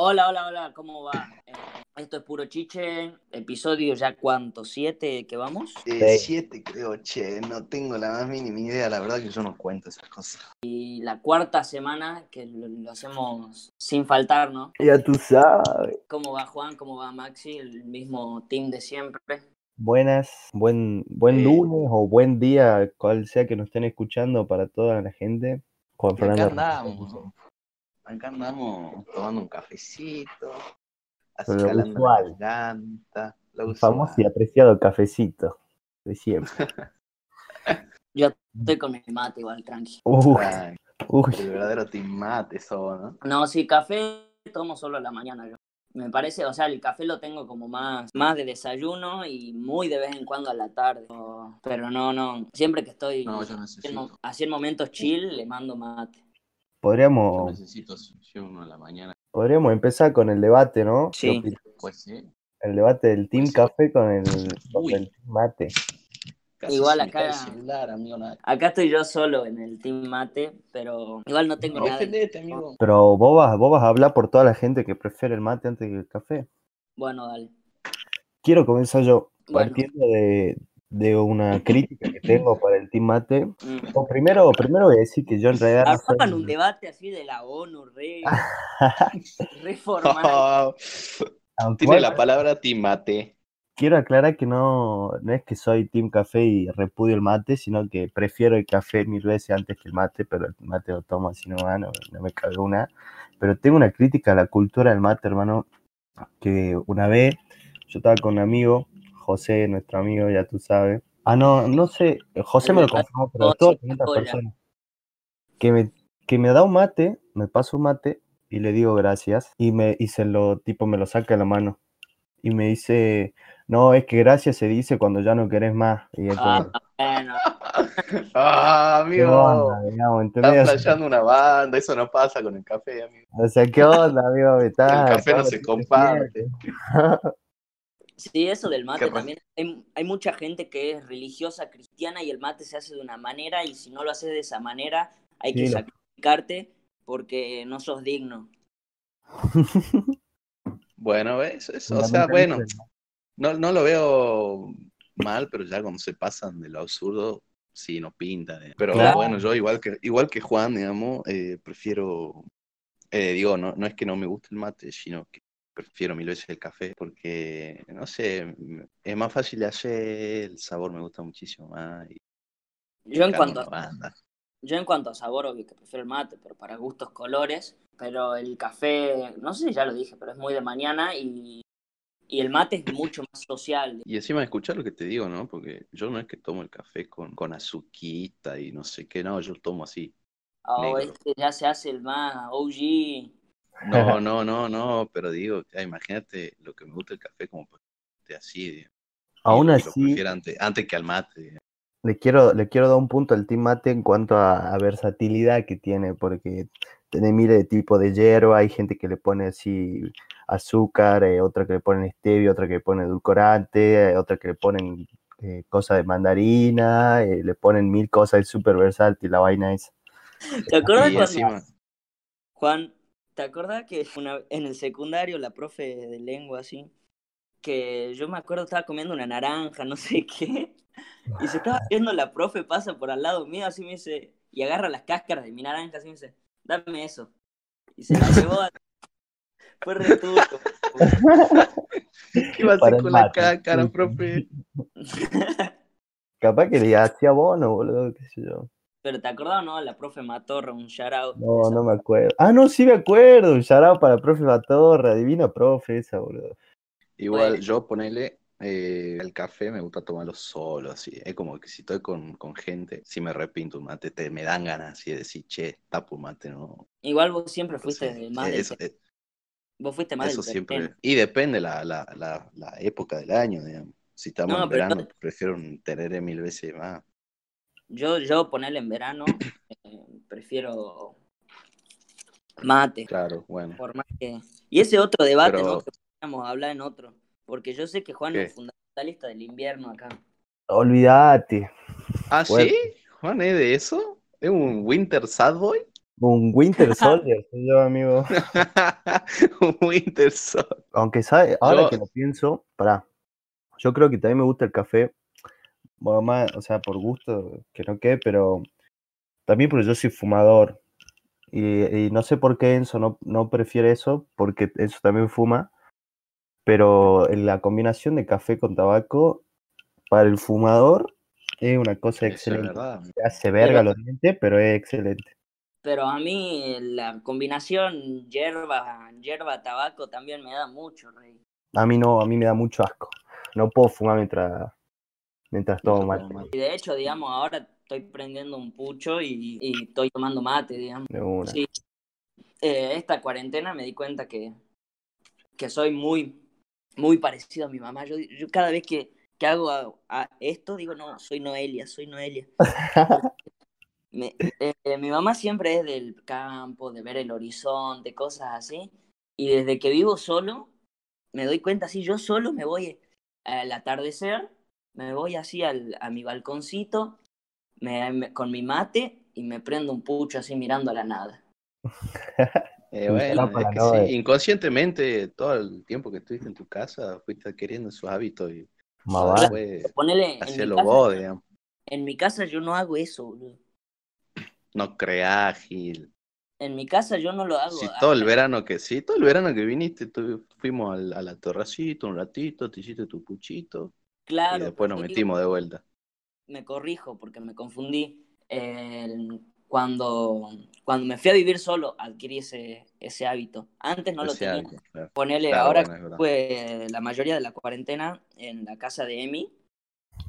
Hola, hola, hola, ¿cómo va? Eh, esto es Puro Chiche, episodio ya cuánto, ¿siete que vamos? Eh, Sí. siete creo, che, no tengo la más mínima idea, la verdad que yo no cuento esas cosas. Y la cuarta semana que lo, lo hacemos sin faltar, ¿no? Ya tú sabes. ¿Cómo va Juan? ¿Cómo va Maxi? El mismo team de siempre. Buenas, buen, buen Eh. lunes o buen día, cual sea que nos estén escuchando para toda la gente. Juan Fernando. Acá andamos tomando un cafecito, así Lo calando la garganta, usual. famoso y apreciado cafecito de siempre. Yo estoy con mi mate igual, tranqui. Uy, el verdadero team mate eso, ¿no? No, sí, café tomo solo a la mañana yo. Me parece, o sea, el café lo tengo como más, más de desayuno y muy de vez en cuando a la tarde. Pero no, no, siempre que estoy No, yo haciendo, haciendo momentos chill, le mando mate. Yo Podríamos, necesito uno a la mañana. podríamos empezar con el debate, ¿no? ¿Qué Sí. Pues sí, El debate del Team Pues sí. Café con el, con Uy. el Team Mate. casi Igual acá- el celular, amigo, nada. Acá estoy yo solo en el team mate, pero igual no tengo No, nada. defendete, amigo. Pero vos vas, vos vas a hablar por toda la gente que prefiere el mate antes que el café. Bueno, dale. Quiero comenzar yo Bueno. partiendo de, de una crítica que tengo para el Team Mate. Mm. O primero, primero voy a decir que yo en realidad no soy- un debate así de la ONU, re, Tiene la palabra timate. Quiero aclarar que no, no es que soy Team Café y repudio el mate, sino que prefiero el café mil veces antes que el mate, pero el mate lo tomo así nomás, no, no me cago una. Pero tengo una crítica a la cultura del mate, hermano, que una vez yo estaba con un amigo, José, nuestro amigo, ya tú sabes. Ah, no, no sé, José me lo confirmó, pero todas 500 hola. personas. Que me, que me da un mate, me pasa un mate y le digo gracias y, me, y se lo, tipo, me lo saca de la mano. Y me dice, no, es que gracias se dice cuando ya no querés más. Y es como, Ah, bueno, Ah, ¿qué amigo. sea, flasheando una banda, eso no pasa con el café, amigo. O sea, ¿qué onda, amigo? Me El café no se comparte. sí, eso del mate también. Hay, hay mucha gente que es religiosa cristiana y el mate se hace de una manera y si no lo haces de esa manera hay que lo- sacrificarte porque no sos digno. Bueno, ¿ves? Eso, o sea, bueno, no, no lo veo mal, pero ya cuando se pasan de lo absurdo, sí, no pinta. eh. Pero Claro. bueno, yo igual que, igual que Juan, digamos, eh, prefiero, eh, digo, no, no es que no me guste el mate, sino que prefiero mil veces el café, porque, no sé, es más fácil de hacer, el sabor me gusta muchísimo más. Y Yo en cuanto banda. Yo en cuanto a sabor, obvio que prefiero el mate, pero para gustos colores. Pero el café, no sé si ya lo dije, pero es muy de mañana y, y el mate es mucho más social. Y encima escuchar lo que te digo, ¿no? Porque yo no es que tomo el café con, con azuquita y no sé qué, no, yo tomo así. Oh, Negro. este ya se hace el más OG. No, no, no, no, pero digo, ya, imagínate lo que me gusta el café como esté así. Aún así, antes, antes que al mate. le quiero, le quiero dar un punto al Team Mate en cuanto a, a versatilidad que tiene, porque tiene miles de tipos de hierba, hay gente que le pone así azúcar, eh, otra que le ponen stevia, otra que le pone edulcorante, eh, otra que le ponen eh, cosas de mandarina, eh, le ponen mil cosas, es súper versátil la vaina esa. ¿Te acuerdas cuando, Juan, ¿te acuerdas que una- en el secundario la profe de lengua así, que yo me acuerdo estaba comiendo una naranja, no sé qué, y se estaba viendo la profe pasa por al lado mío, así me dice, y agarra las cáscaras de mi naranja, así me dice, dame eso. Y se la llevó a... Fue re turco. ¿qué iba a Para hacer con la mate. cácara, profe? Capaz que le hacía bono, boludo, qué sé yo. Pero ¿te acordás o no? La profe Matorra, un shout out. No, no me acuerdo. Ah, no, sí me acuerdo. Un shout para el profe Batorra, divina profe esa, boludo. Igual Bueno. yo ponele eh, el café, me gusta tomarlo solo, así. Es como que si estoy con, con gente, si me repinto un mate, te, me dan ganas así de decir, che, tapo un mate, ¿no? Igual vos siempre fuiste de más eso, eh, Vos fuiste más eso del siempre. Y depende la, la, la, la época del año, digamos. Si estamos No, en pero- verano, prefiero un tereré mil veces más. Yo, yo ponerle en verano, eh, prefiero mate. Claro, bueno. Por más que... Y ese otro debate, Pero- ¿no? Que podríamos hablar en otro. Porque yo sé que Juan ¿Qué? es fundamentalista del invierno acá. Olvídate. Ah, Bueno. ¿sí? Juan, ¿es de eso? ¿Es un Winter Sad Boy? Un Winter Soldier, soy yo, amigo. Un Winter Soldier. Aunque sabe, ahora Yo- que lo pienso, pará. Yo creo que también me gusta el café. Bueno, más, o sea, por gusto, que no quede, pero también porque yo soy fumador. Y, y no sé por qué Enzo no, no prefiere eso, porque Enzo también fuma. Pero en la combinación de café con tabaco, para el fumador, es una cosa Eso excelente. hace verga los dientes, pero es excelente. Pero a mí la combinación hierba, hierba, tabaco también me da mucho, rey. A mí no, a mí me da mucho asco. No puedo fumar mientras, mientras tomo mate. Y de hecho, digamos, ahora estoy prendiendo un pucho y, y estoy tomando mate, digamos. de una. Sí. Eh, esta cuarentena me di cuenta que, que soy muy, muy parecido a mi mamá. Yo, yo cada vez que, que hago a- a esto, digo, no, soy Noelia, soy Noelia. Me- eh, mi mamá siempre es del campo, de ver el horizonte, cosas así. Y desde que vivo solo, me doy cuenta, así yo solo me voy al atardecer, me voy así al, a mi balconcito me- me- con mi mate y me prendo un pucho así mirando a la nada. Eh, Sí, bueno, es que sí, inconscientemente todo el tiempo que estuviste en tu casa fuiste adquiriendo esos hábitos y Más vale. Ponele, en mi, casa, vos, digamos. en mi casa yo no hago eso, boludo. No creas, Gil. En mi casa yo no lo hago. Si Ah, todo el verano que sí, todo el verano que viniste, fuimos al- a la terracita un ratito, te hiciste tu puchito Claro. y después nos metimos de vuelta. me corrijo porque me confundí. El- cuando, cuando me fui a vivir solo, adquirí ese, ese hábito. Antes no lo Ese tenía. hábito, claro. Ponele, Claro, ahora bueno, fue la mayoría de la cuarentena en la casa de Emi,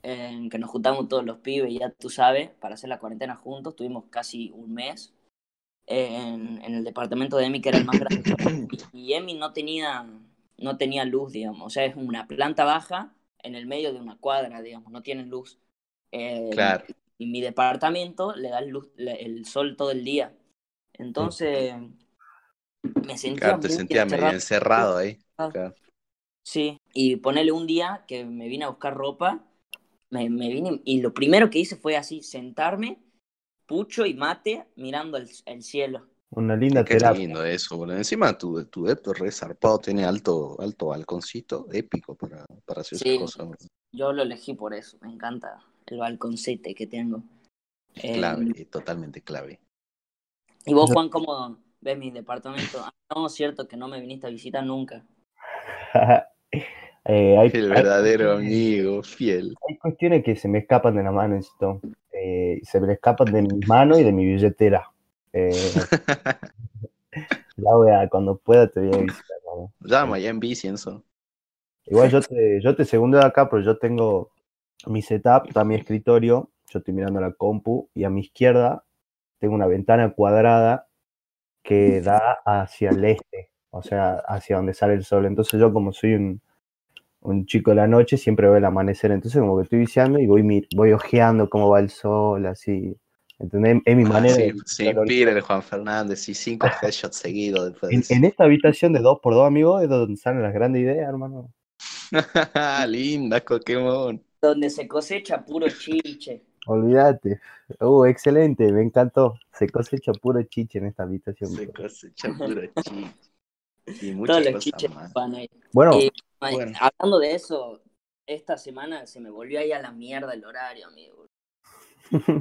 en que nos juntamos todos los pibes, ya tú sabes, para hacer la cuarentena juntos. Tuvimos casi un mes en, en el departamento de Emi, que era el más grande. Y, y Emi no tenía, no tenía luz, digamos. O sea, es una planta baja en el medio de una cuadra, digamos, no tiene luz. Eh, Claro. Y mi departamento le da luz, le- el sol todo el día. Entonces, me sentía Claro, te muy sentías medio encerrado. ahí. Ah. Claro. Sí, y ponerle un día que me vine a buscar ropa, me, me vine y lo primero que hice fue así, sentarme, pucho y mate, mirando el, el cielo. Una linda Qué terapia. lindo eso, boludo. Encima tu, tu depto re zarpado, tiene alto, alto balconcito, épico para, para hacer Sí. esas cosas. boludo. Yo lo elegí por eso, me encanta el balconcete que tengo. Eh, Clave, es totalmente clave. y vos, Juan, ¿cómo ves mi departamento? Ah, no, es cierto que no me viniste a visitar nunca. Eh, hay, El verdadero amigo, fiel. hay cuestiones que se me escapan de la mano, esto. Eh, se me escapan de mi mano y de mi billetera. Eh, la voy a- cuando pueda te voy a visitar. ¿no? Llama ya en bici, Enzo. Igual yo te, yo te segundo de acá, pero yo tengo mi setup, está mi escritorio, yo estoy mirando la compu y a mi izquierda tengo una ventana cuadrada que da hacia el este, o sea, hacia donde sale el sol. Entonces yo como soy un, un chico de la noche, siempre veo el amanecer, entonces como que estoy viciando y voy, voy ojeando cómo va el sol, así. ¿Entendés? Es mi manera Sí, de... el Juan Fernández y cinco headshots seguidos después. de En, eso. en esta habitación de 2x2, amigos, es donde salen las grandes ideas, hermano. Linda Pokémon. Donde se cosecha puro chiche. Olvídate. Uh, excelente, me encantó. Se cosecha puro chiche en esta habitación. Se bro. cosecha puro chiche. Y Todos muchas los cosas chiches más. van ahí. Bueno, Eh, bueno. Hablando de eso, esta semana se me volvió ahí a la mierda el horario, amigo.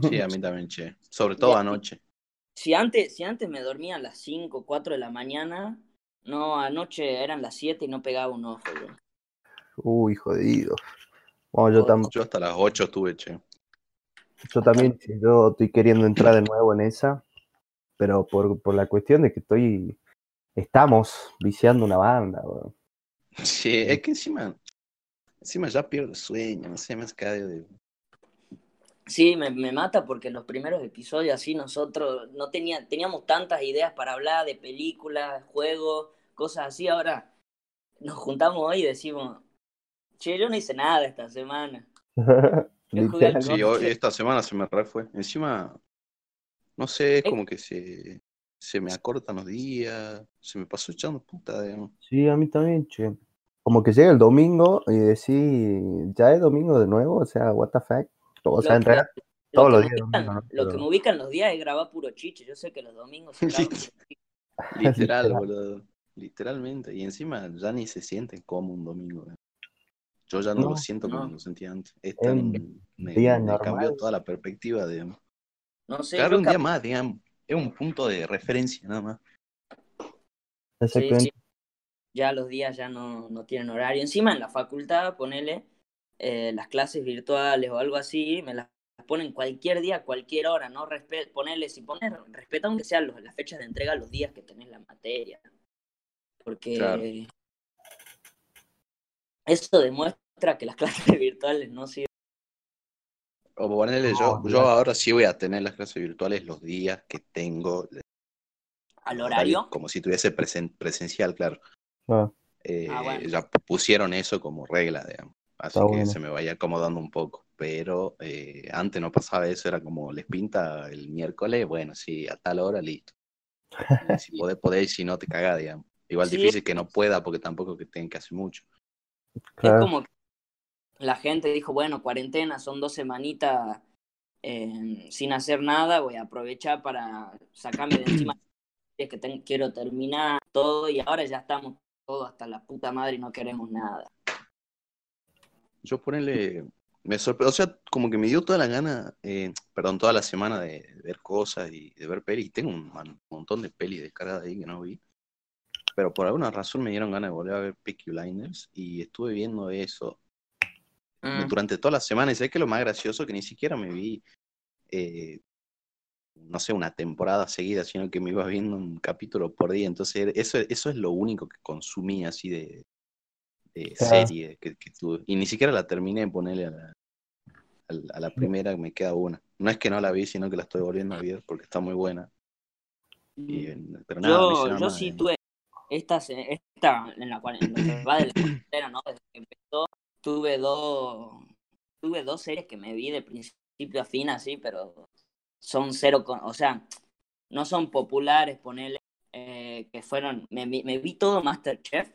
Sí, a mí también, che. Sobre todo Ya. anoche. Si antes, si antes me dormía a las 5, 4 de la mañana, no, anoche eran las 7 y no pegaba un ojo, bro. uy, jodido. Bueno, yo, tam- Yo hasta las 8 estuve, che. yo también, yo estoy queriendo entrar de nuevo en esa, pero por, por la cuestión de que estoy, estamos viciando una banda, bro. Sí, es que encima, encima ya pierdo sueño, no sé, me hace cada de... Sí, me, me mata porque los primeros episodios así nosotros no tenía, teníamos tantas ideas para hablar de películas, juegos, cosas así. Ahora nos juntamos hoy y decimos, che, yo no hice nada esta semana. Yo jugué al Literal. Sí, hoy- esta semana se me re fue. Encima, no sé, es como que se, se me acortan los días, se me pasó echando puta, digamos. Sí, a mí también, che. Como que llega el domingo y decís, ya es domingo de nuevo, o sea, what the fuck. O sea, en Lo que- realidad todos lo los días. lo que me ubican los días es grabar puro chiche. Yo sé que los domingos se. Literal, Literal. boludo. Literalmente. Y encima ya ni se siente como un domingo. eh. Yo ya no, lo No, siento como no. lo sentía antes. Es tan- me, día me cambió toda la perspectiva, digamos. No sé, Claro, un día más, digamos. Es un punto de referencia nada más. sí, Exactamente. sí, ya los días ya no, no tienen horario. Encima en la facultad, ponele eh, las clases virtuales o algo así, me las ponen cualquier día, cualquier hora, ¿no? Respe ponele, si pones, respeta aunque sean los, las fechas de entrega, los días que tenés la materia. Porque Claro. eso demuestra que las clases virtuales no sirven. O ponerle, No, yo, yo ahora sí voy a tener las clases virtuales los días que tengo. al horario. Como si tuviese presen- presencial, claro. Ah, Eh, Ah, bueno. Ya pusieron eso como regla, digamos. Así Está que bueno. se me vaya acomodando un poco. Pero eh, antes no pasaba eso, era como les pinta el miércoles, bueno, sí, a tal hora, listo. Y si podés, podés, si no te cagás, digamos. Igual Sí. difícil que no pueda, porque tampoco que tengan que hacer mucho. claro. Es como que la gente dijo, bueno, cuarentena, son dos semanitas eh, sin hacer nada, voy a aprovechar para sacarme de encima es que quiero terminar todo y ahora ya estamos todos hasta la puta madre y no queremos nada. Yo ponerle, me sorprendió, o sea, como que me dio toda la gana, eh, perdón, toda la semana de, de ver cosas y de ver pelis. Tengo un man- montón de pelis descargadas ahí que no vi. Pero por alguna razón me dieron ganas de volver a ver Peaky Blinders y estuve viendo eso Mm. durante toda la semana. Y sé que lo más gracioso que ni siquiera me vi, eh, no sé, una temporada seguida, sino que me iba viendo un capítulo por día. Entonces, eso, eso es lo único que consumí así de, Claro. serie que, que tuve. Y ni siquiera la terminé de ponerle a la, a la- a la primera, me queda una. No es que no la vi, sino que la estoy volviendo a ver porque está muy buena. Y, eh, pero nada, Yo, yo más, sí eh. tuve esta, se- esta en la cual en lo que va de la cuarentena, ¿no? Desde que empezó, tuve dos, tuve dos series que me vi de principio a fin así, pero son cero, con- o sea, no son populares, ponele, eh, que fueron, me, vi- me vi todo Masterchef,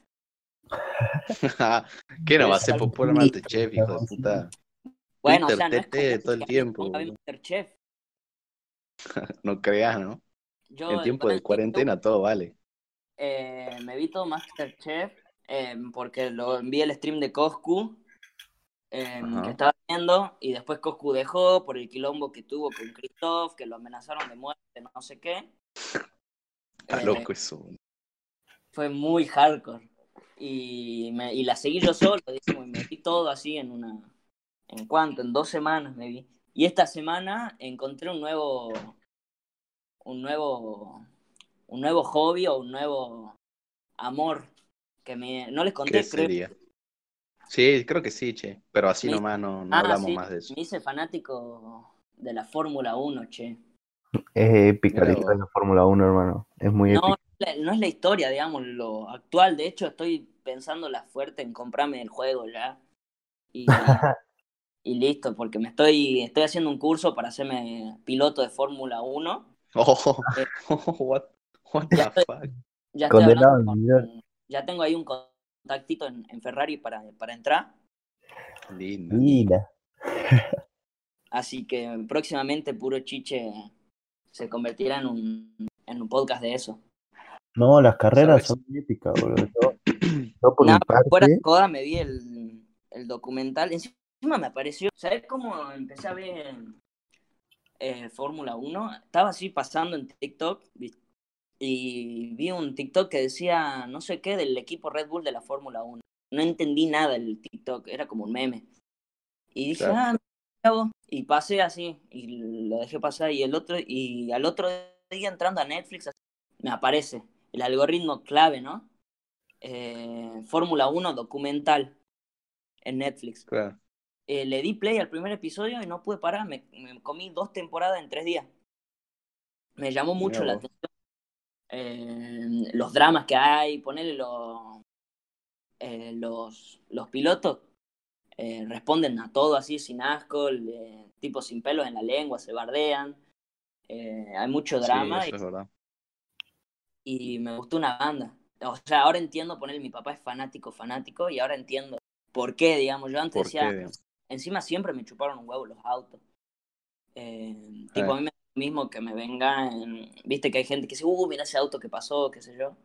¿Qué no va a ser popular Masterchef, hijo de puta? bueno, Twitter, o sea, no es todo el tiempo, vi. Masterchef. No creas, ¿no? Yo, En tiempo de en cuarentena todo vale. Eh, me vi todo Masterchef eh, porque lo envié el stream de Coscu eh, Ajá. que estaba viendo y después Coscu dejó por el quilombo que tuvo con Christoph, que lo amenazaron de muerte, no sé qué. Está Eh, loco eso. Fue muy hardcore. Y, me, y la seguí yo solo, digamos, y me vi todo así en una... ¿En cuánto? En dos semanas me vi. Y esta semana encontré un nuevo... Un nuevo... Un nuevo hobby o un nuevo amor que me... No les conté, ¿Qué creo. sería? Sí, creo que sí, che. Pero así Me- nomás no, no Ah, hablamos sí, más de eso. me hice fanático de la Fórmula 1, che. Es épica la historia de la Fórmula 1, hermano. Es muy No, épica. La- no es la historia, digamos, lo actual. De hecho, estoy pensando la fuerte en comprarme el juego ya. Y, y listo, porque me estoy, estoy haciendo un curso para hacerme piloto de Fórmula 1. Oh, Eh, what, the estoy- fuck. Ya Condenado con- ya tengo ahí un contactito en, en Ferrari para, para entrar. Lindo. Mira. Así que próximamente Puro Chiche se convertirá en un, en un podcast de eso. No, las carreras ¿Sabes? son épicas, boludo. Yo, yo por Nah, mi parte, fuera de joda me vi el, el documental. Encima me apareció. ¿Sabes cómo empecé a ver eh, Fórmula 1? Estaba así pasando en TikTok y vi un TikTok que decía no sé qué del equipo Red Bull de la Fórmula 1. No entendí nada del TikTok, era como un meme. Y dije, Claro. ah, vos. y pasé así y lo dejé pasar y el otro y al otro día entrando a Netflix así, me aparece el algoritmo clave, ¿no? Eh, Fórmula 1 documental en Netflix. Claro. Eh, le di play al primer episodio y no pude parar. Me, me comí dos temporadas en tres días. Me llamó mucho la vos. atención. Eh, los dramas que hay, ponerle los, los, los pilotos eh, responden a todo así sin asco, tipo sin pelos en la lengua, se bardean. Eh, hay mucho Sí, drama eso es verdad. Y me gustó una banda. O sea, ahora entiendo, poner mi papá es fanático, fanático, y ahora entiendo por qué, digamos. Yo antes ¿Por decía, qué? encima siempre me chuparon un huevo los autos. Eh, tipo, a mí me da lo mismo que me venga, en- viste que hay gente que dice, uh, mira ese auto que pasó, qué sé yo.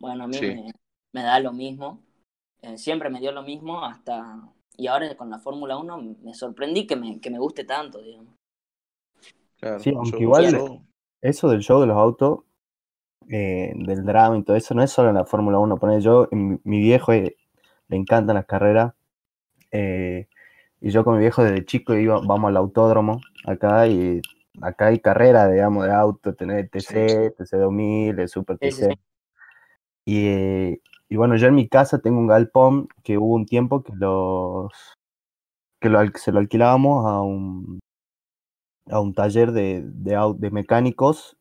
Bueno, a mí Sí. me, me da lo mismo. Eh, siempre me dio lo mismo hasta... Y ahora con la Fórmula 1 me sorprendí que me, que me guste tanto, digamos. Claro, Sí, aunque yo- igual- yo- Eso del show de los autos, eh, del drama y todo eso, no es solo en la Fórmula 1. Poner yo, mi, mi viejo eh, le encantan las carreras. eh, y yo con mi viejo desde chico iba, vamos al autódromo acá y acá hay carreras, digamos, de auto, tener TC, TC2000, el Super TC. Y, y bueno, yo en mi casa tengo un galpón que hubo un tiempo que los que lo se lo alquilábamos a un a un taller de, de mecánicos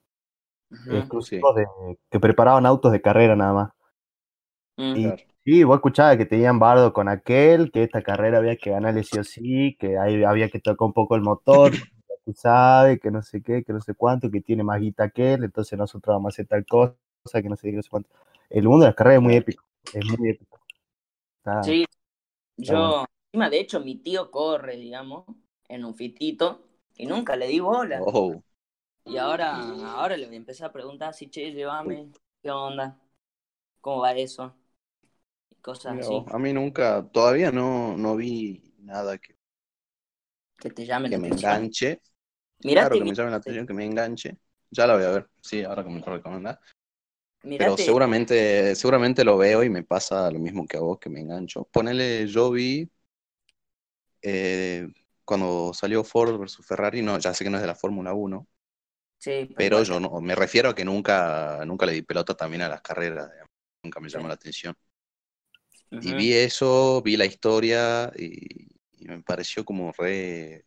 Exclusivos de, que preparaban autos de carrera nada más. Mm. Y Claro. sí, vos escuchabas que tenían bardo con aquel, que esta carrera había que ganarle sí o sí, que ahí había que tocar un poco el motor, porque tú sabes, que no sé qué, que no sé cuánto, que tiene más guita que él, entonces nosotros vamos a hacer tal cosa, que no sé qué, que no sé cuánto. El mundo de las carreras es muy épico, es muy épico. Está- Sí, está yo, encima de hecho mi tío corre, digamos, en un fitito y nunca le di bola. Oh, Y ahora, ahora le voy a empezar a preguntar si, che, llévame, ¿qué onda? ¿Cómo va eso? Y cosas mira así, a mí nunca, todavía no, no vi nada que, que te llamen que la me atención. enganche. Mirate, Claro, que me llame la atención, que me enganche. Ya la voy a ver, sí, ahora que me lo recomendás. Pero seguramente, seguramente lo veo y me pasa lo mismo que a vos, que me engancho. Ponele, yo vi eh, cuando salió Ford versus Ferrari, no, ya sé que no es de la Fórmula 1, sí, pero yo no, me refiero a que nunca, nunca le di pelota también a las carreras, digamos. nunca me llamó Sí. la atención. Y vi eso, vi la historia y, y me pareció como re,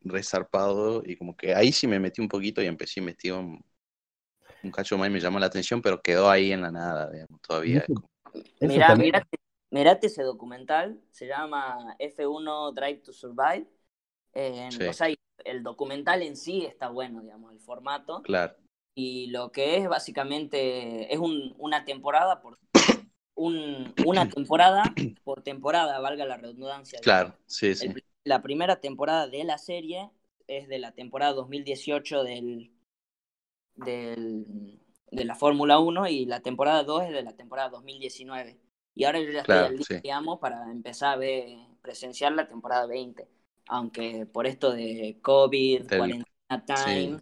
re zarpado y como que ahí sí me metí un poquito y empecé a investigar un, un cacho más y me llamó la atención, pero quedó ahí en la nada, digamos, todavía. Mirá, mirate, mirate ese documental, se llama F1 Drive to Survive. Eh, Sí. O sea, el documental en sí está bueno, digamos, el formato. Claro, Y lo que es básicamente es un- una temporada por un- una temporada por temporada, valga la redundancia. claro, sí, sí. El- la primera temporada de la serie es de la temporada 2018 del, del, de la Fórmula 1 y la temporada 2 es de la temporada 2019. Y ahora yo ya estoy Claro, al día, sí. digamos, para empezar a ver, presenciar la temporada 20. Aunque por esto de COVID, Del- cuarentena time,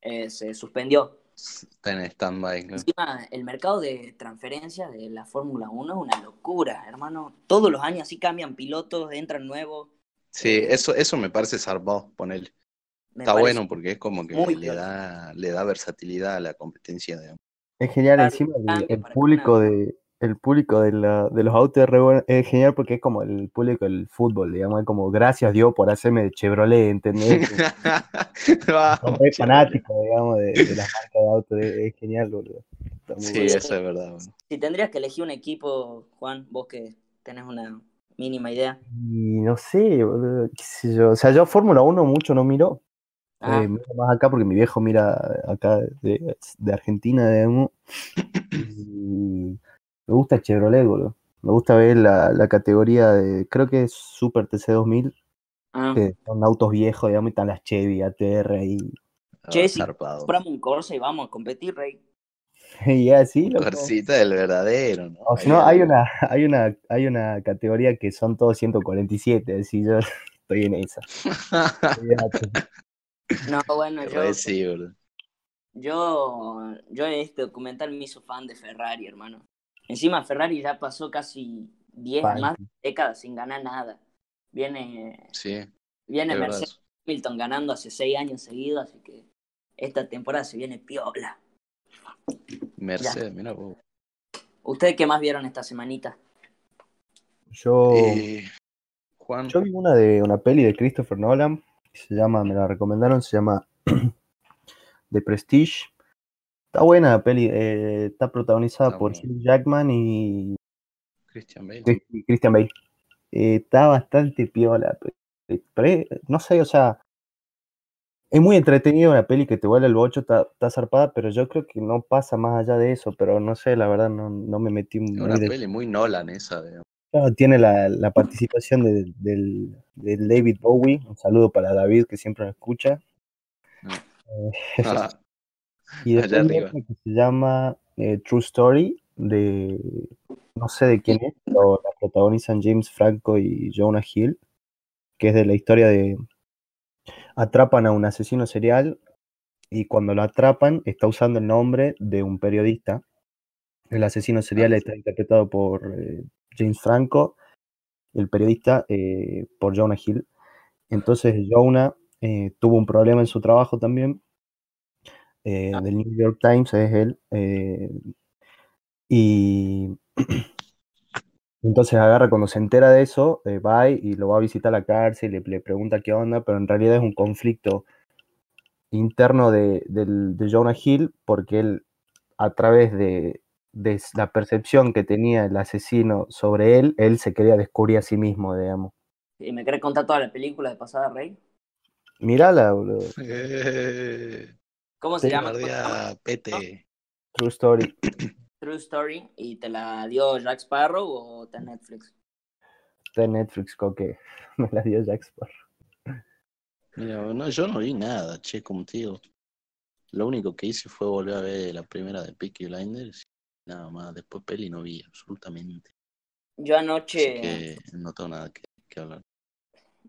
eh, se suspendió. Está en stand-by. Encima, el mercado de transferencias de la Fórmula 1 es una locura, hermano. Todos los años así cambian pilotos, entran nuevos. Sí, eso, eso me parece zarpado, ponerle. Me Está bueno porque es como que le da, le da versatilidad a la competencia, digamos. Es genial, encima el, el público una- de el público de, la- de los autos es, re bueno- es genial porque es como el público del fútbol, digamos, es como gracias Dios por hacerme de Chevrolet, ¿entendés? Re Chevrolet. fanáticos, digamos, de, de las marcas de autos, es, es genial, boludo. Sí, bueno. eso es verdad. bueno. Si tendrías que elegir un equipo, Juan, vos que tenés una mínima idea. Y no sé, boludo, qué sé yo. O sea, yo Fórmula 1 mucho no miro. Ah, eh, miro más acá porque mi viejo mira acá de, de Argentina, digamos. Y me gusta Chevrolet, boludo. Me gusta ver la, la categoría de, creo que es Super TC 2000, ah. que son autos viejos, digamos, y están las Chevy, ATR. Che, Ah, sí, zarpado. compramos un Corsa y vamos a competir, rey. Y así, loco. Corsita del verdadero, ¿no? O si no, hay una, hay una, hay una categoría que son todos 147, así yo estoy en esa. No, bueno, yo, yo, yo este documental me hizo fan de Ferrari, hermano. Encima Ferrari ya pasó casi 10, Fan. más décadas sin ganar nada. Viene, Sí, viene. Mercedes Hamilton ganando hace 6 años seguidos, así que esta temporada se viene piola. Mercedes, mira vos. ¿Ustedes qué más vieron esta semanita? Yo, Eh, Juan, yo vi una de una peli de Christopher Nolan, se llama, me la recomendaron, se llama The Prestige. Está buena la peli, eh, está protagonizada Está por. Hugh Jackman y Christian Bale. Y Christian Bale. Eh, está bastante piola, pe- pero eh, no sé, o sea, es muy entretenido una peli que te vuela el bocho, está, está zarpada, pero yo creo que no pasa más allá de eso, pero no sé, la verdad no, no me metí muy una de- peli muy Nolan esa, digamos. Claro, tiene la, la participación de- del, del David Bowie, un saludo para David que siempre nos escucha, Ah, Y después arriba. que se llama eh, True Story, de no sé de quién es, pero la protagonizan James Franco y Jonah Hill, que es de la historia de atrapan a un asesino serial y cuando lo atrapan está usando el nombre de un periodista. El asesino serial está interpretado por eh, James Franco, el periodista eh, por Jonah Hill. Entonces Jonah eh, tuvo un problema en su trabajo también eh, Ah. del New York Times, es él. eh, y entonces agarra, cuando se entera de eso, eh, va y lo va a visitar a la cárcel, le, le pregunta qué onda, pero en realidad es un conflicto interno de, del- de Jonah Hill, porque él, a través de, de la percepción que tenía el asesino sobre él, él se quería descubrir a sí mismo, digamos. ¿Y me querés contar toda la película de Pasada Rey? Mírala, boludo. Eh, ¿Cómo se llama? guardia, pete. True Story. True Story. ¿Y te la dio Jack Sparrow o en Netflix? En Netflix, creo que me la dio Jack Sparrow. Mira, no, yo no vi nada, che, como te digo. Lo único que hice fue volver a ver la primera de Peaky Blinders. y Nada más, después peli no vi absolutamente. Yo Así anoche. que no tengo nada que, que hablar.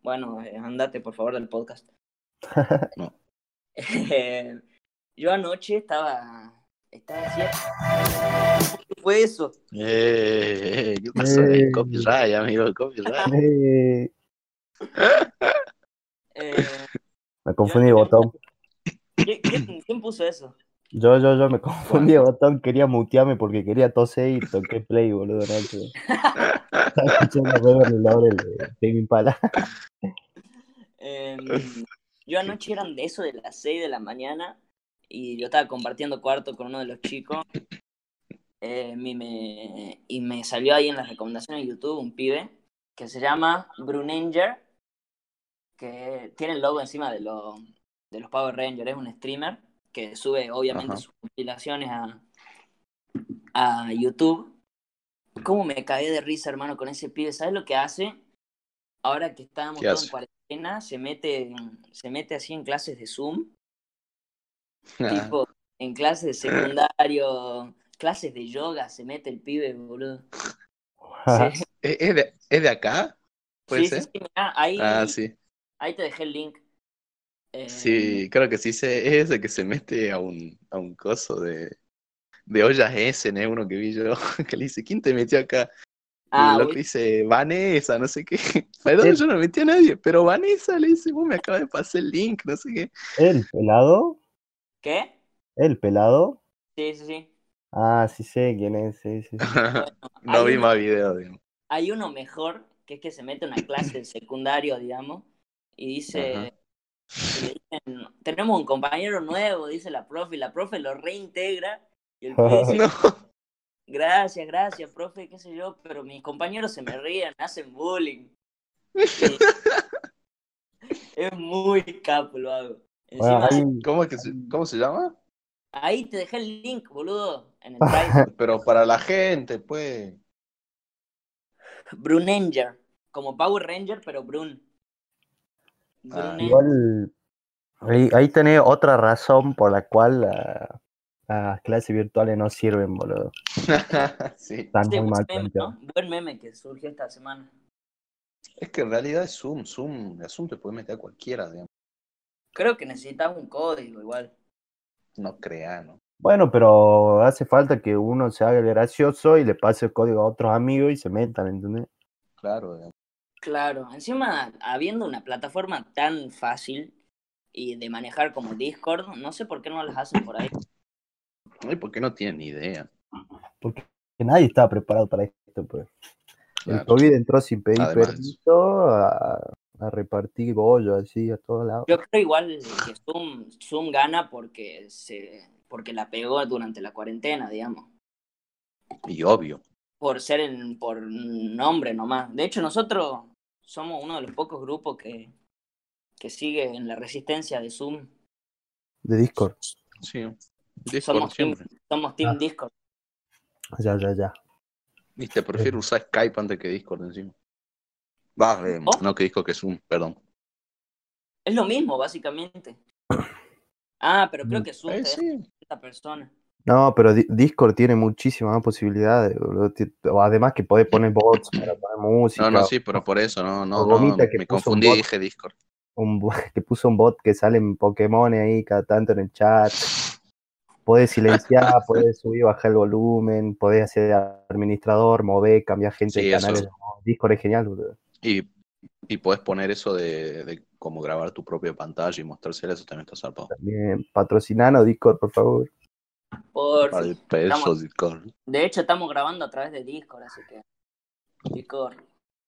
Bueno, eh, andate por favor del podcast. No. Eh, yo anoche estaba. Estaba así. ¿Qué fue eso? Eh, ¿Qué pasó? Eh. Copyright, amigo, copyright. Eh, Eh, me confundí de botón. ¿quién, puso eso? Yo, yo, yo me confundí de botón, quería mutearme porque quería toser y toqué play, boludo. Estaba escuchando Beverly Laurel de Tame Impala. Em, yo anoche eran de eso de las 6 de la mañana y yo estaba compartiendo cuarto con uno de los chicos y, me, y me salió ahí en las recomendaciones de YouTube un pibe que se llama Bruninger, que tiene el logo encima de, lo- de los Power Rangers, es un streamer que sube obviamente Ajá. sus compilaciones a, a YouTube. ¿Cómo me cagué de risa, hermano, con ese pibe? ¿Sabes lo que hace? Ahora que estábamos ¿Qué todos en cuarentena, se mete, se mete así en clases de Zoom, tipo en clases de secundario, clases de yoga, se mete el pibe, boludo. Sí, ¿Es, de, ¿Es de acá? ¿Puede sí, ser? sí, mirá, ahí, Ah, sí. ahí te dejé el link. Eh, Sí, creo que sí. Es ese que se mete a un, a un coso de, de ollas Essen, es uno que vi yo, que le dice, ¿quién te metió acá? Y Ah, el uy, dice, Vanessa, no sé qué. Perdón, yo no metí a nadie, pero Vanessa le dice, vos me acabas de pasar el link, no sé qué. ¿El pelado? ¿Qué? ¿El pelado? Sí, sí, sí. Ah, sí sé quién es, sí, sí. sí. no hay vi uno- más videos, digamos. Hay uno mejor, que es que se mete a una clase de secundario, digamos, y dice, Ajá. y le dicen, tenemos un compañero nuevo, dice la profe, y la profe lo reintegra, y el dice, No, gracias, gracias, profe, qué sé yo, pero mis compañeros se me ríen, me hacen bullying. Es muy capo lo hago. Bueno, ¿cómo, es que se, ¿cómo se llama? ahí te dejé el link, boludo, en el. Pero para la gente, pues. Brunenger, como Power Ranger, pero Brun. Ah. Igual, ahí, ahí tenés otra razón por la cual la- las clases virtuales no sirven, boludo. sí. Están Sí, muy mal meme. Buen meme que surgió esta semana. Es que en realidad es Zoom, Zoom, a Zoom te puede meter a cualquiera, digamos. Creo que necesitas un código igual. No crea, ¿no? Bueno, pero hace falta que uno se haga el gracioso y le pase el código a otros amigos y se metan, ¿entendés? Claro, digamos. Claro, encima habiendo una plataforma tan fácil y de manejar como Discord, no sé por qué no las hacen por ahí. Ay, ¿por qué no tienen ni idea? Porque nadie estaba preparado para esto, pues. El. COVID entró sin pedir Además. permiso a, a repartir bollo así a todos lados. Yo creo igual que Zoom, Zoom gana porque se porque la pegó durante la cuarentena, digamos. Y obvio. Por ser en, por nombre nomás. De hecho, nosotros somos uno de los pocos grupos que, que sigue en la resistencia de Zoom. De Discord. Sí. Discord Somos team, siempre. somos team Ah. Discord. Ya, ya, ya. Viste, prefiero usar Skype antes que Discord encima. Va, eh, ¿Oh? no que Discord que Zoom, perdón. Es lo mismo, básicamente. Ah, pero creo que Zoom Eh, deja sí. esta persona. No, pero Di- Discord tiene muchísimas más posibilidades, boludo. Además que podés poner bots para poner música. No, no, sí, pero por eso, no, no, no, me confundí y dije Discord. un que puso un bot que sale en Pokémon ahí cada tanto en el chat. Podés silenciar, podés subir y bajar el volumen, podés hacer administrador, mover, cambiar gente Sí, de eso. canales. No, Discord es genial, boludo. Y, y podés poner eso de, de cómo grabar tu propia pantalla y mostrársela, eso también está zarpado. También patrocinanos Discord, por favor. Por Al peso Estamos- Discord. De hecho, estamos grabando a través de Discord, así que. Discord,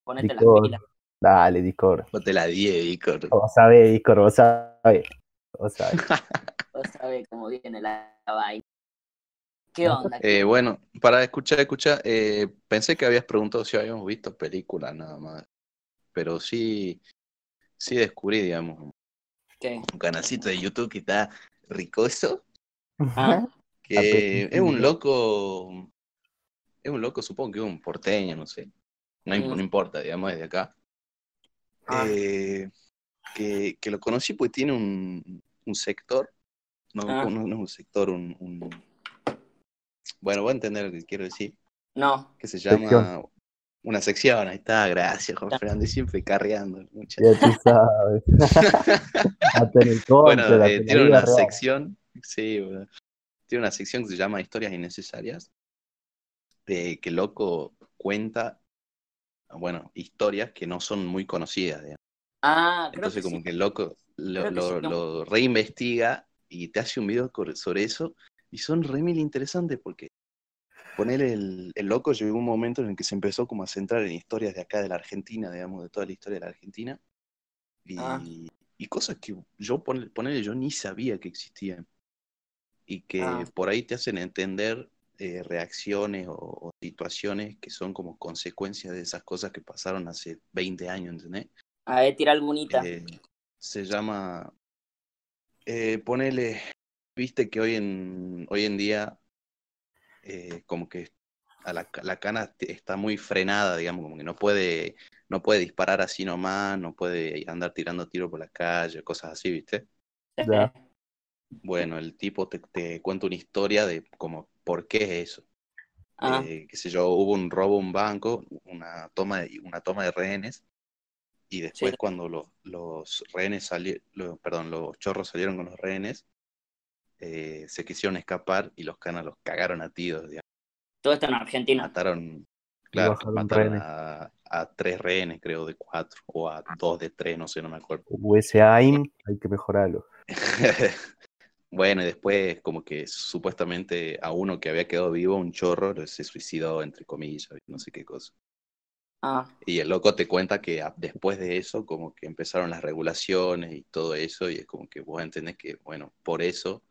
ponete Discord. las pilas. Dale, Discord. No te la di, Discord. Vos sabés, Discord, vos sabés. Vos sabés. Vos sabés cómo viene la, la vaina. ¿Qué onda? Eh, bueno, para escuchar, escuchar, eh, pensé que habías preguntado si habíamos visto películas nada más. Pero sí, sí descubrí, digamos, ¿Qué? un canalcito de YouTube que está ricoso. Ah, que es un loco, es un loco, supongo que es un porteño, no sé, no, Mm. no importa, digamos, desde acá. Ah. Eh, que, que lo conocí porque tiene un, un sector, no, Ah. no, no es un sector, un, un- Bueno, voy a entender lo que quiero decir, no. que se llama Sección. Una sección, ahí está, gracias, Juan Fernando, y siempre carreando. muchas- Ya tú sabes. Hasta en el Bueno, eh, tiene una real. sección, sí, tiene una sección que se llama Historias Innecesarias, de que loco cuenta, bueno, historias que no son muy conocidas, digamos. Ah, creo Entonces que como sí. que el loco lo, lo- sí, no. lo reinvestiga y te hace un video sobre eso, y son re mil interesantes porque poner el, el loco llegó un momento en el que se empezó como a centrar en historias de acá de la Argentina, digamos, de toda la historia de la Argentina, y, Ah. y cosas que yo, pon- ponele, yo ni sabía que existían, y que Ah. por ahí te hacen entender eh, reacciones o, o situaciones que son como consecuencias de esas cosas que pasaron hace 20 años, ¿entendés? A ver, tira algunita. Eh, se llama. Eh, ponele. Viste que hoy en, hoy en día, eh, como que a la, la cana está muy frenada, digamos, como que no puede, no puede disparar así nomás, no puede andar tirando tiro por la calle, cosas así, ¿viste? ya. Bueno, el tipo te, te cuenta una historia de como por qué es eso. Ah, Eh, qué sé yo, hubo un robo a un banco, una toma de, una toma de rehenes, y después Sí. cuando los, los rehenes salieron, perdón, los chorros salieron con los rehenes, eh, se quisieron escapar y los canas los cagaron a tiros, digamos. todo esto en Argentina. Mataron, claro, a, a tres rehenes, creo, de cuatro, o a dos de tres, no sé, no me acuerdo. Ese AIM hay que mejorarlo. Bueno, y después como que supuestamente a uno que había quedado vivo, un chorro, se suicidó, entre comillas, no sé qué cosa. Ah, Y el loco te cuenta que a- después de eso, como que empezaron las regulaciones y todo eso, y es como que vos entendés que, bueno, por eso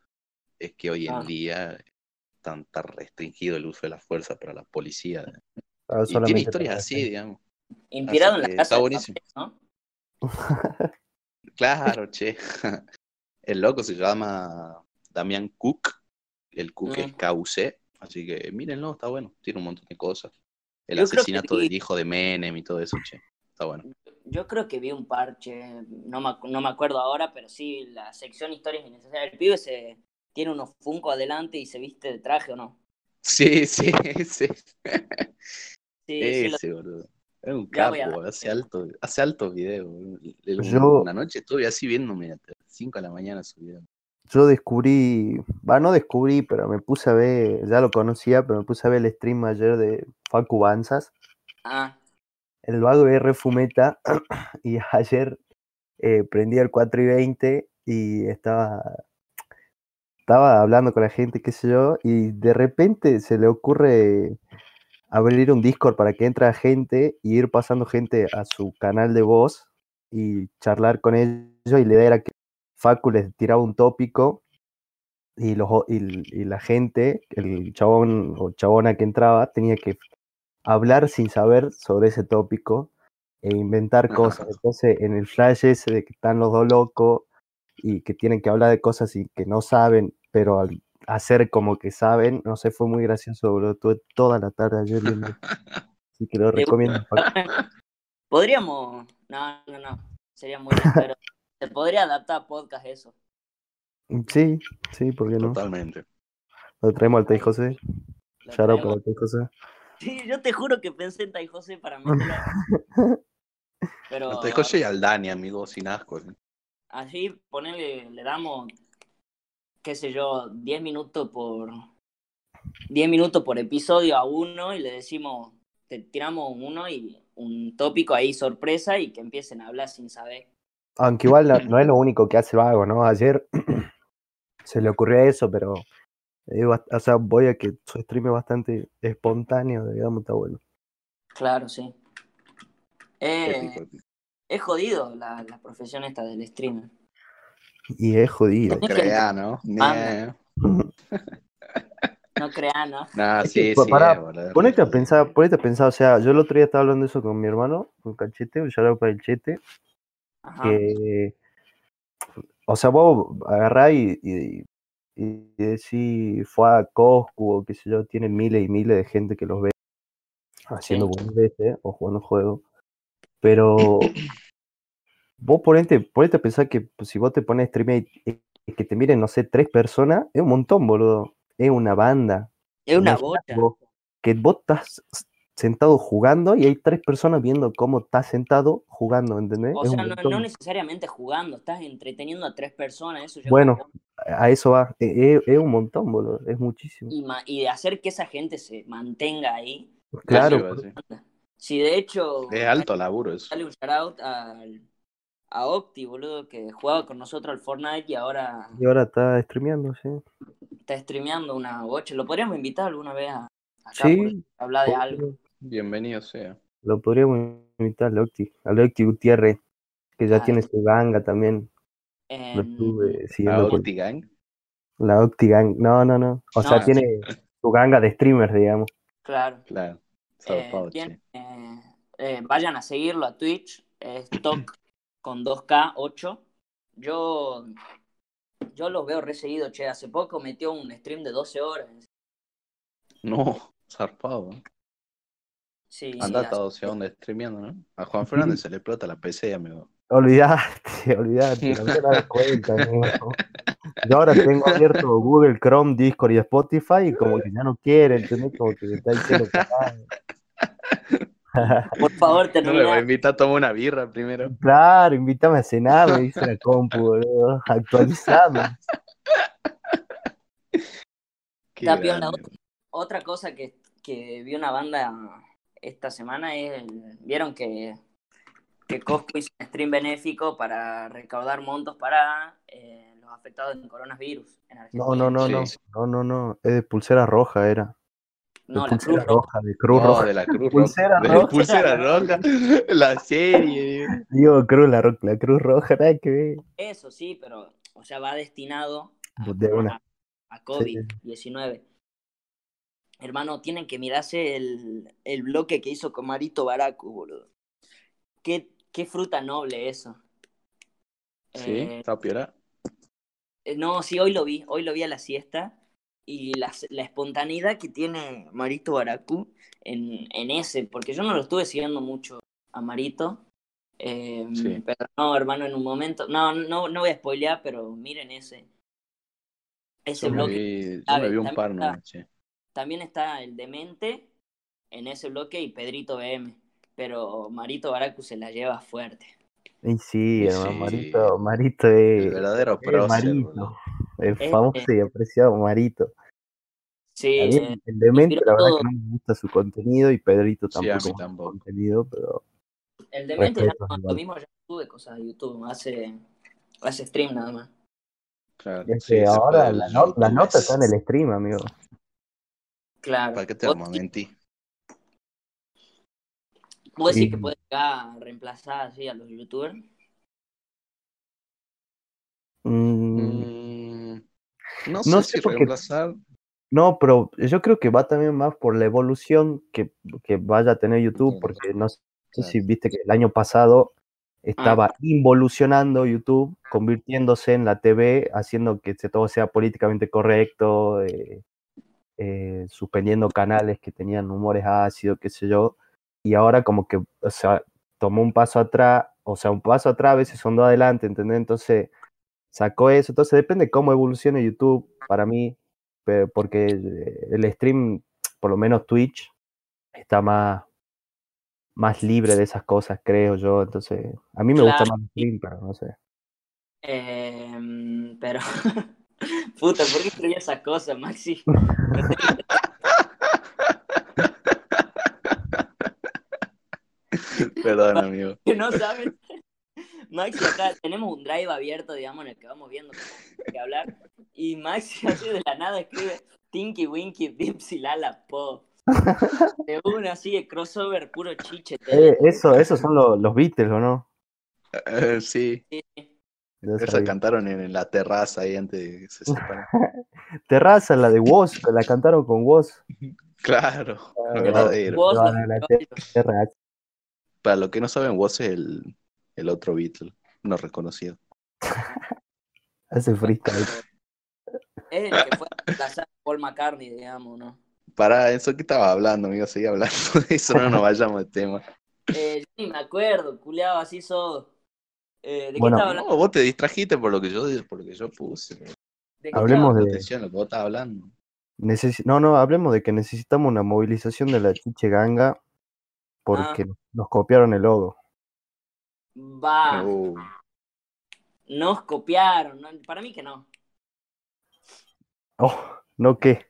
es que hoy en Ah. día tan, tan restringido el uso de la fuerza para la policía. Ah, Y tiene historias así, digamos. inspirado Así en la casa está de buenísimo. papel, ¿no? Claro, che. El loco se llama Damián Cook. El Cook es Mm. KUC. Así que mírenlo, está bueno. Tiene un montón de cosas. El Yo creo que asesinato vi- del hijo de Menem y todo eso, che. Está bueno. Yo creo que vi un parche, no me, no me acuerdo ahora, pero sí, la sección historias innecesarias. El pibe se tiene unos Funko adelante y se viste de traje o no. Sí, sí, sí. Sí, sí, lo- Ese, boludo. Es un a capo, hace alto, hace altos videos. Yo- Una noche estuve así viéndome hasta 5 de la mañana su video. Yo descubrí, va, no descubrí, pero me puse a ver, ya lo conocía, pero me puse a ver el stream ayer de Facu Banzas. Ah, El vago es refumeta y ayer eh, prendí el 4 y 20 y estaba, estaba hablando con la gente, qué sé yo, y de repente se le ocurre abrir un Discord para que entre gente y ir pasando gente a su canal de voz y charlar con ellos y la idea era que Facu les tiraba un tópico y, los, y, y la gente, el chabón o chabona que entraba, tenía que hablar sin saber sobre ese tópico e inventar cosas. Entonces, en el flash ese de que están los dos locos y que tienen que hablar de cosas y que no saben, pero al hacer como que saben, no sé, fue muy gracioso, bro. Tuve toda la tarde ayer viendo. Así que lo ¿Te recomiendo. Podríamos. No, no, no. Sería muy pero se podría adaptar a podcast eso. Sí, sí, ¿por qué no? Totalmente. Lo traemos al Tai José. Lo Shout para el Tai José. Sí, yo te juro que pensé en Tai José para meterlo. Pero te dejo y al Dani, amigo, sin asco. así, ponele, le damos, qué sé yo, 10 minutos por 10 minutos por episodio a uno y le decimos, te tiramos uno y un tópico ahí sorpresa y que empiecen a hablar sin saber. Aunque igual no, no es lo único que hace Vago, ¿no? Ayer se le ocurrió eso, pero o sea, voy a que su stream es bastante espontáneo, digamos, está bueno. Claro, sí. Eh, es jodido la, la profesión esta del streamer. Y es jodido. No crea, ¿no? Nah. No crean, ¿no? Nah, sí, sí. boludo. Ponete a pensar, ponete a pensar, o sea, yo el otro día estaba hablando de eso con mi hermano, con Cachete, un shout para el Chete, Ajá. que, o sea, vos agarrás y, y, y decís, fue a Coscu o qué sé yo, tiene miles y miles de gente que los ve haciendo Sí. veces o jugando juegos, pero vos ponete, ponete a pensar que pues, si vos te pones a streamear y, y que te miren, no sé, tres personas, es un montón, boludo, es una banda. Es una bocha. vos que vos estás sentado jugando y hay tres personas viendo cómo estás sentado jugando, ¿entendés? O Es un sea, no, necesariamente jugando, estás entreteniendo a tres personas, eso ya Bueno, a eso va. e- e- Es, un montón, boludo. Es muchísimo. y, de hacer que esa gente se mantenga ahí. Claro. Si de hecho, Es alto laburo eso. dale un shout out al- a Octi, boludo, que jugaba con nosotros al Fortnite y ahora y ahora está streameando, sí. está streameando una bocha. ¿Lo podríamos invitar alguna vez a, acá Sí, por hablar de algo? Bienvenido sea. Lo podríamos invitar al Octi, al Octi Gutiérrez, que ya Ah, tiene su ganga también. Lo En- estuve La Octi Gang. la Octi Gang. No, no, no. O sea, No, tiene su ganga de streamers, digamos. claro. Claro. Eh, eh, eh, vayan a seguirlo a Twitch, es Toc con 2K8. Yo, yo los veo re seguido, che. Hace poco metió un stream de 12 horas. No, zarpado. ¿eh? Sí, Anda hace- a hacia donde streameando, ¿no? A Juan Fernández se le explota la PC, amigo. Olvidate, olvidate, no te das cuenta, amigo. Yo ahora tengo abierto Google Chrome, Discord y Spotify y como que ya no quiere, ¿entendés? Como que está diciendo que Por favor, No me va a termina. invitar a tomar una birra primero. Claro, invítame a cenar, me dice la compu, boludo. Actualizame. Otra cosa que, que vi una banda esta semana es, el- vieron que, que Costco hizo un stream benéfico para recaudar montos para eh, los afectados en coronavirus en Argentina. No, no, no, Sí, no, no, no, no, es de pulsera roja era. De No, la pulsera Cruz Roja. roja, de Cruz No, Roja. de la Cruz Pulsera Roja. De roja. Pulsera Roja. La serie. Digo, Cruz, la, ro- la Cruz Roja, nada que ver. Eso sí, pero, o sea, va destinado a, De una. a- a COVID-19. Hermano, tienen que mirarse el, el bloque que hizo con Marito Baracu, boludo. Qué, qué fruta noble eso. Sí, Eh, está piola. eh, no, sí, hoy lo vi, hoy lo vi a la siesta. Y la, la espontaneidad que tiene Marito Baracu en, en ese, porque yo no lo estuve siguiendo mucho a Marito. eh, Sí. Pero no, hermano, en un momento. No, no, no voy a spoilear, pero miren ese. Ese Yo me bloque. vi, yo me vi un también par está-. También está el Demente en ese bloque y Pedrito BM. Pero Marito Baracu se la lleva fuerte. Y sí, hermano, sí. Marito, Marito es, El verdadero es prócer, Marito. El Es- famoso y apreciado Marito. Sí, A mí eh, el demente, la verdad todo. que no me gusta su contenido y Pedrito Sí, a tampoco su tampoco. contenido, pero el Demente ya no, lo mismo ya sube cosas de YouTube, hace, hace stream nada más. Claro. es que ahora fue la, del no- la YouTube. nota está en el stream, amigo. Claro. ¿Para qué te ¿Vos, vamos a mentir? vos decís que puede llegar a reemplazar así a los youtubers? Mm, no sé No sé si porque- reemplazar. No, pero yo creo que va también más por la evolución que, que vaya a tener YouTube, porque no sé si viste que el año pasado estaba involucionando YouTube, convirtiéndose en la TV, haciendo que todo sea políticamente correcto, eh, eh, suspendiendo canales que tenían humores ácidos, qué sé yo, y ahora como que, o sea, tomó un paso atrás, o sea, un paso atrás a veces son dos adelante, ¿entendés? Entonces, sacó eso. Entonces depende cómo evolucione YouTube para mí, pero porque el stream, por lo menos Twitch, está más, más libre de esas cosas, creo yo. Entonces, a mí me gusta Claro. más el stream, pero no sé. Em, pero, puta, ¿por qué escribí esas cosas, Maxi? Perdón, amigo. que no saben. Maxi, acá tenemos un drive abierto, digamos, en el que vamos viendo qué hablar. Y Maxi, así de la nada, escribe Tinky Winky Dipsy Lala Po. De una así de crossover puro chiche. Eh, eso, esos son los, los Beatles, ¿o no? Eh, sí, Sí. No esa cantaron en, en la terraza ahí antes de que se. Terraza, la de Woz, que la cantaron con Woz. Claro, Ah, No, no, la criollos. TRH. Para los que no saben, Woz es el, el otro Beatle, no reconocido. Hace freestyle. Es el que fue a reemplazar a Paul McCartney, digamos, ¿no? Para eso que estaba hablando, amigo, seguí hablando de eso, no nos vayamos de tema. Eh, yo ni me acuerdo, culeado, así sodo. Eh, ¿De qué Bueno. estaba hablando? No, vos te distrajiste por lo que yo, por lo que yo puse. ¿De qué Hablemos de- Atención, lo que vos estabas hablando. Necesi- no, no, hablemos de que necesitamos una movilización de la chiche ganga porque Ah. nos copiaron el logo. Va, Uh, nos copiaron. ¿no? Para mí que no. Oh, no qué.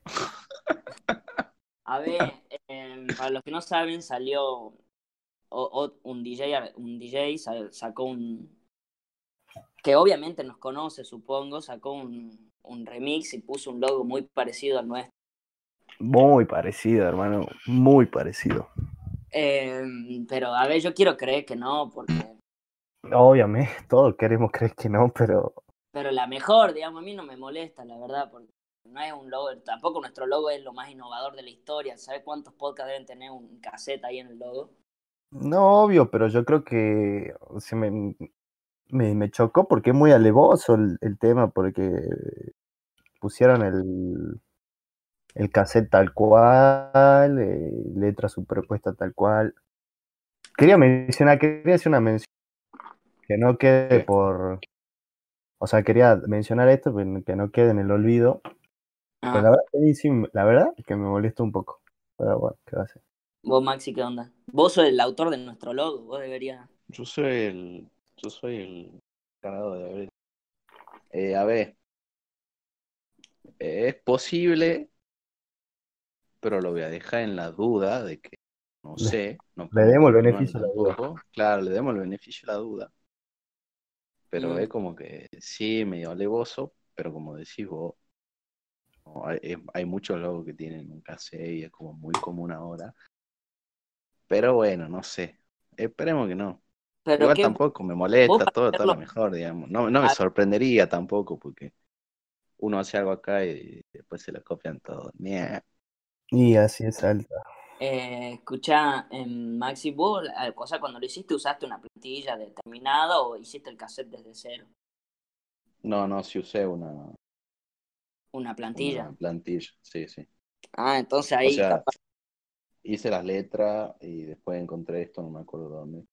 A ver, em, para los que no saben, salió o- o- un DJ, un DJ sa- sacó un que obviamente nos conoce, supongo, sacó un, un remix y puso un logo muy parecido al nuestro. Muy parecido, hermano. Muy parecido. Em, pero a ver, yo quiero creer que no, porque Obviamente, todos queremos creer que no, pero pero la mejor, digamos, a mí no me molesta, la verdad, porque no es un logo, tampoco nuestro logo es lo más innovador de la historia. ¿Sabes cuántos podcasts deben tener un cassette ahí en el logo? no, obvio, pero yo creo que se me, me, me chocó porque es muy alevoso el, el tema, porque pusieron el, el cassette tal cual, eh, letra superpuesta tal cual. Quería mencionar, quería hacer una mención que no quede ¿Qué? por. O sea, quería mencionar esto, pero que no quede en el olvido. Ah, Pero la verdad, que sí, la verdad es que me molesta un poco. Pero bueno, ¿qué va a hacer? Vos, Maxi, ¿qué onda? Vos sos el autor de nuestro logo, vos deberías. yo soy el. Yo soy el encargado de. Eh, a ver. Eh, es posible, pero lo voy a dejar en la duda de que no sé. No le demos el beneficio de la duda. Claro, le demos el beneficio de la duda. Pero Mm. es como que sí, medio alevoso, pero como decís vos, no, hay, muchos logos que tienen un cassette y es como muy común ahora. Pero bueno, no sé. Esperemos que no. Pero Igual tampoco me molesta, todo está lo mejor, digamos. No, no me sorprendería tampoco, porque uno hace algo acá y después se lo copian todo. Y así es alta. Eh, escuchá, em, Maxi, vos, o sea, cuando lo hiciste, ¿usaste una plantilla determinada o hiciste el cassette desde cero? No, no, si usé una, Una plantilla. una plantilla, sí, sí. Ah, entonces ahí o sea, capaz- hice las letras y después encontré esto, no me acuerdo dónde.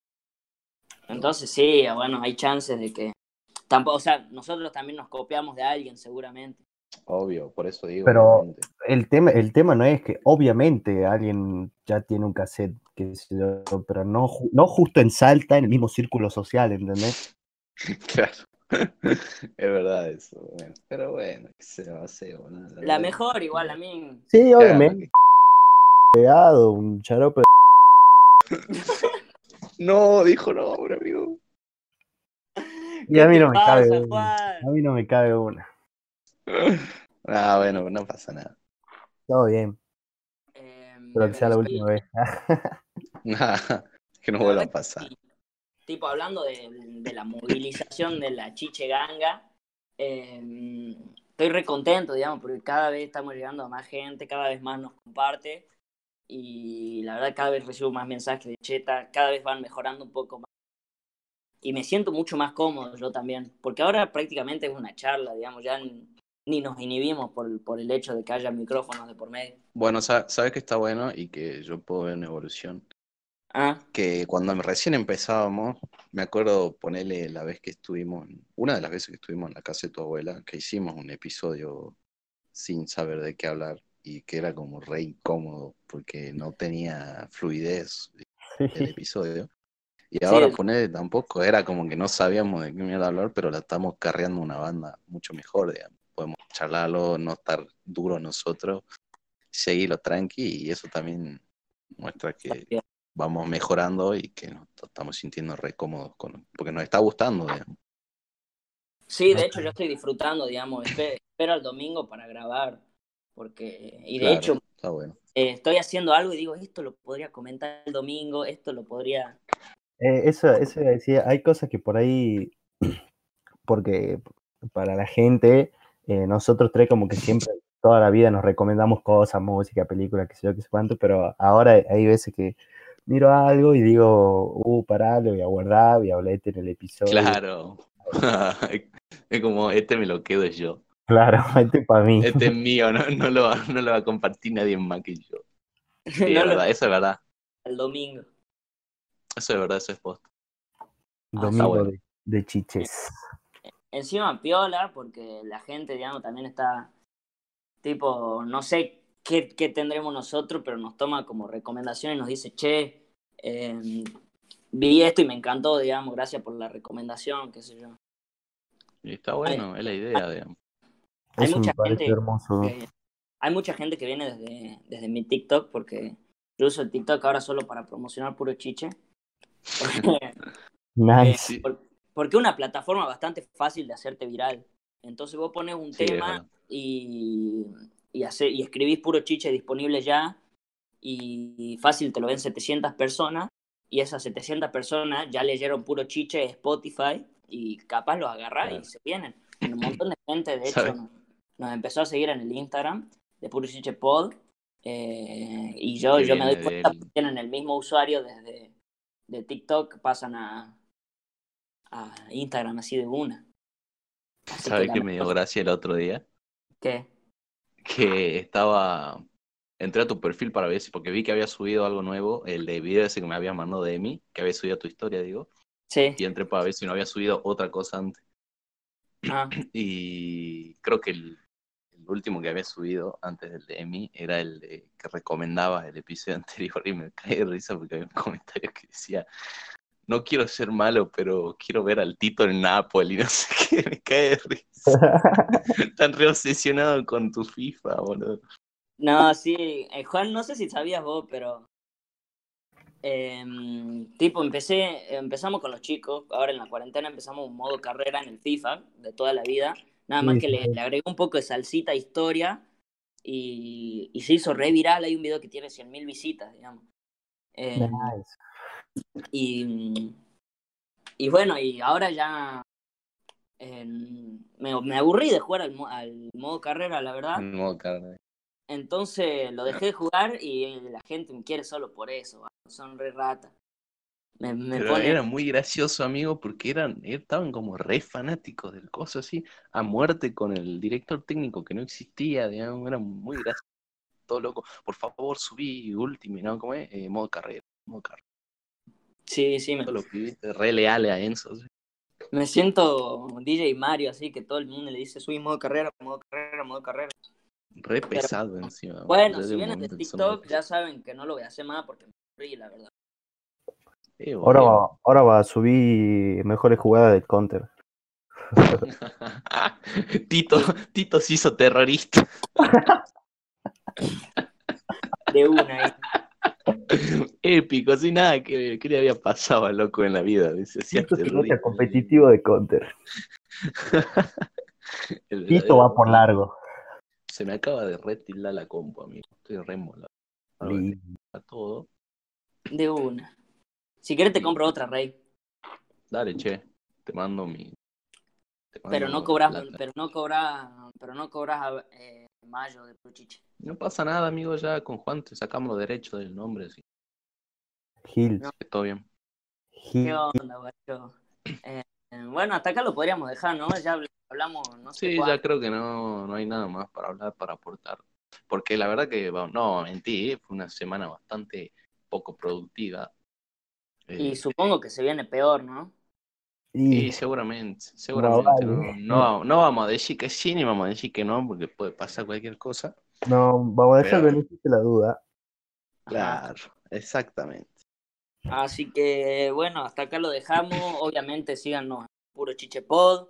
Entonces sí, bueno, hay chances de que. Tampoco, o sea, nosotros también nos copiamos de alguien, seguramente. Obvio, por eso digo. Pero- obviamente. El tema, el tema no es que obviamente alguien ya tiene un cassette, yo, pero no, no justo en Salta, en el mismo círculo social, ¿entendés? Claro. es verdad eso. bueno. Pero bueno, ¿qué se va a hacer? boludo? La mejor, que- igual, a mí. Sí, Claro, obviamente, pegado, un charope. No, dijo no, amigo. Y a mí ¿Qué no me cabe una. A mí no me cabe una. Ah, bueno, no pasa nada. Todo bien, Em, pero que sea la última vez. Nada, que no vuelva a pasar. Tipo, hablando de, de la movilización de la chiche ganga, eh, estoy re contento, digamos, porque cada vez estamos llegando a más gente, cada vez más nos comparte y la verdad cada vez recibo más mensajes de cheta, cada vez van mejorando un poco más. Y me siento mucho más cómodo yo también, porque ahora prácticamente es una charla, digamos, ya ni, ni nos inhibimos por, por el hecho de que haya micrófonos de por medio. Bueno, sa- sabes que está bueno y que yo puedo ver una evolución. Ah, Que cuando recién empezábamos, me acuerdo ponerle la vez que estuvimos, una de las veces que estuvimos en la casa de tu abuela, que hicimos un episodio sin saber de qué hablar y que era como re incómodo porque no tenía fluidez el episodio. Y ahora ponerle tampoco, era como que no sabíamos de qué mierda hablar, pero la estamos carreando una banda mucho mejor, digamos. Podemos charlarlo, no estar duro nosotros, seguirlo tranqui y eso también muestra que vamos mejorando y que nos estamos sintiendo re cómodos con, porque nos está gustando, digamos. Sí, de hecho yo estoy disfrutando, digamos, espero el domingo para grabar, porque, y de hecho, está bueno. Eh, estoy haciendo algo y digo, esto lo podría comentar el domingo, esto lo podría... Eh, eso, eso decía, hay cosas que por ahí, porque para la gente, eh, nosotros tres como que siempre, toda la vida nos recomendamos cosas, música, películas, qué sé yo, qué sé cuánto, pero ahora hay veces que miro algo y digo, uh, pará, lo voy a guardar, voy a hablar en el episodio. Claro. es como, este me lo quedo yo. Claro, este es para mí. Este es mío, no, no, lo, no lo va a compartir nadie más que yo. Sí, es verdad, eso es verdad. El domingo. Eso es verdad, eso es post. Ah, domingo de, chiches. Encima piola, porque la gente, digamos, también está tipo, no sé qué, qué, tendremos nosotros, pero nos toma como recomendación y nos dice, che, em, vi esto y me encantó, digamos, gracias por la recomendación, qué sé yo. Y está bueno, es la idea, digamos. Hay mucha gente Que, hay mucha gente que viene desde, desde mi TikTok, porque yo uso el TikTok ahora solo para promocionar puro chiche. nice. Eh, porque es una plataforma bastante fácil de hacerte viral. Entonces vos pones un tema y y, hace, y escribís puro chiche disponible ya y fácil te lo ven 700 personas y esas 700 personas ya leyeron puro chiche de Spotify y capaz los agarrar y se vienen. Un montón de gente, de hecho, nos, empezó a seguir en el Instagram de Puro Chiche Pod eh, y yo, yo me doy cuenta que tienen el mismo usuario desde de TikTok, pasan a, a Instagram así de una. ¿Sabes qué me dio gracia el otro día? ¿Qué? que estaba. Entré a tu perfil para ver si, porque vi que había subido algo nuevo, el de video ese que me había mandado de Emi, que había subido tu historia, digo. Sí. Y entré para ver si no había subido otra cosa antes. Ah. Y creo que el, último que había subido antes del de Emi era el de, que recomendaba el episodio anterior y me caí de risa porque había un comentario que decía no quiero ser malo, pero quiero ver al Tito en Nápoles, no sé qué, me cae de risa. Tan reobsesionado con tu FIFA, boludo. No, sí, eh, Juan, no sé si sabías vos, pero em, tipo, empecé, empezamos con los chicos, ahora en la cuarentena empezamos un modo carrera en el FIFA de toda la vida, nada más que le, le, agregué un poco de salsita historia y, y, se hizo re viral, hay un video que tiene 100.000 visitas, digamos. Eh, y, y bueno, y ahora ya me, me, aburrí de jugar al, al, modo carrera, la verdad. modo carrera. Entonces lo dejé de jugar y la gente me quiere solo por eso, son re ratas. Me, Pero era muy gracioso, amigo, porque eran, estaban como re fanáticos del coso así, a muerte con el director técnico que no existía, digamos, era muy gracioso, todo loco. Por favor, subí último, ¿no? ¿Cómo es? Eh, modo carrera, modo carrera. Sí, sí. Me... Lo re leales a Enzo. Me siento DJ Mario, así que todo el mundo le dice, subí modo carrera, modo carrera, modo carrera. Re pesado encima. Bueno, si vienes de TikTok, ya saben que no lo voy a hacer más porque me aburrí, la verdad. ahora, va, ahora va a subir mejores jugadas del counter. Tito, Tito se hizo terrorista. de una ahí. Épico, así nada que, le había pasado al loco en la vida. Dice, competitivo de counter. Esto va por largo. Se me acaba de retirar la compu, amigo. Estoy re A todo. De una. Si quieres te compro otra, Rey. Dale, che. Te mando mi. pero no cobras, pero no cobras, pero no cobras eh, mayo de Puchiche. No pasa nada, amigo, ya con Juan te sacamos los derechos del nombre. Sí. Gil. Todo bien. ¿Qué onda, eh, bueno, hasta acá lo podríamos dejar, ¿no? Ya hablamos, no sé. Sí, ya creo que no, no hay nada más para hablar, para aportar. Porque la verdad que, no, mentí, fue una semana bastante poco productiva. Y eh, supongo que se viene peor, ¿no? Y Y seguramente, seguramente. vale. No, no, no vamos a decir que sí ni vamos a decir que no, porque puede pasar cualquier cosa. no, vamos a dejar el Pero- beneficio la duda. Claro, exactamente. Así que bueno, hasta acá lo dejamos. Obviamente síganos en Puro Chichepod,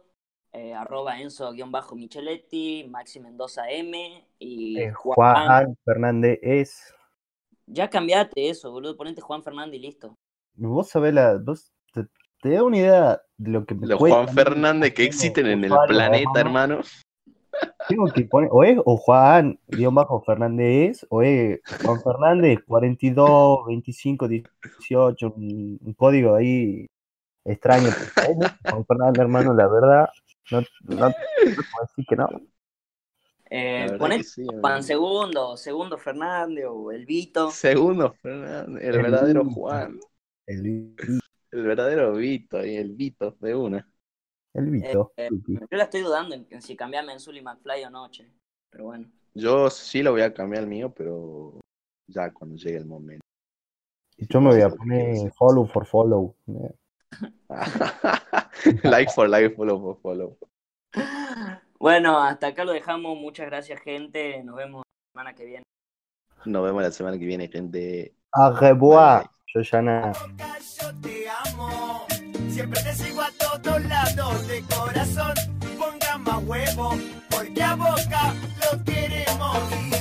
eh, arroba Enzo-Micheletti, Maxi Mendoza M y Eh, Juan. Juan Fernández es. Ya cambiate eso, boludo. Ponete Juan Fernández y listo. Vos sabés la. Vos te, te da una idea de lo que me Los Juan Fernández que existen en el planeta, hermano. Tengo que poner, o es o Juan, guion bajo Fernández, o es Juan Fernández 42, 25, 18, un, un código ahí extraño. Juan Fernández, hermano, la verdad, no, no, no decir que no. Eh, ponete sí, Juan. Segundo, Segundo Fernández o El Vito. Segundo Fernández, el El verdadero Vito. Juan, El, el verdadero Vito y el Vito de una. el Vito. Eh. Yo la estoy dudando en, en si cambiarme en Zully McFly o no, che. Pero bueno. Yo sí lo voy a cambiar el mío, pero ya cuando llegue el momento. Yo me voy a poner follow for follow. eh. like for like, follow for follow. Bueno, hasta acá lo dejamos. Muchas gracias, gente. Nos vemos la semana que viene. Nos vemos la semana que viene, gente. Au revoir, yo ya nada. Yo te amo. Siempre te sigo a todos lados de corazón. Ponga más huevo, porque a boca lo queremos.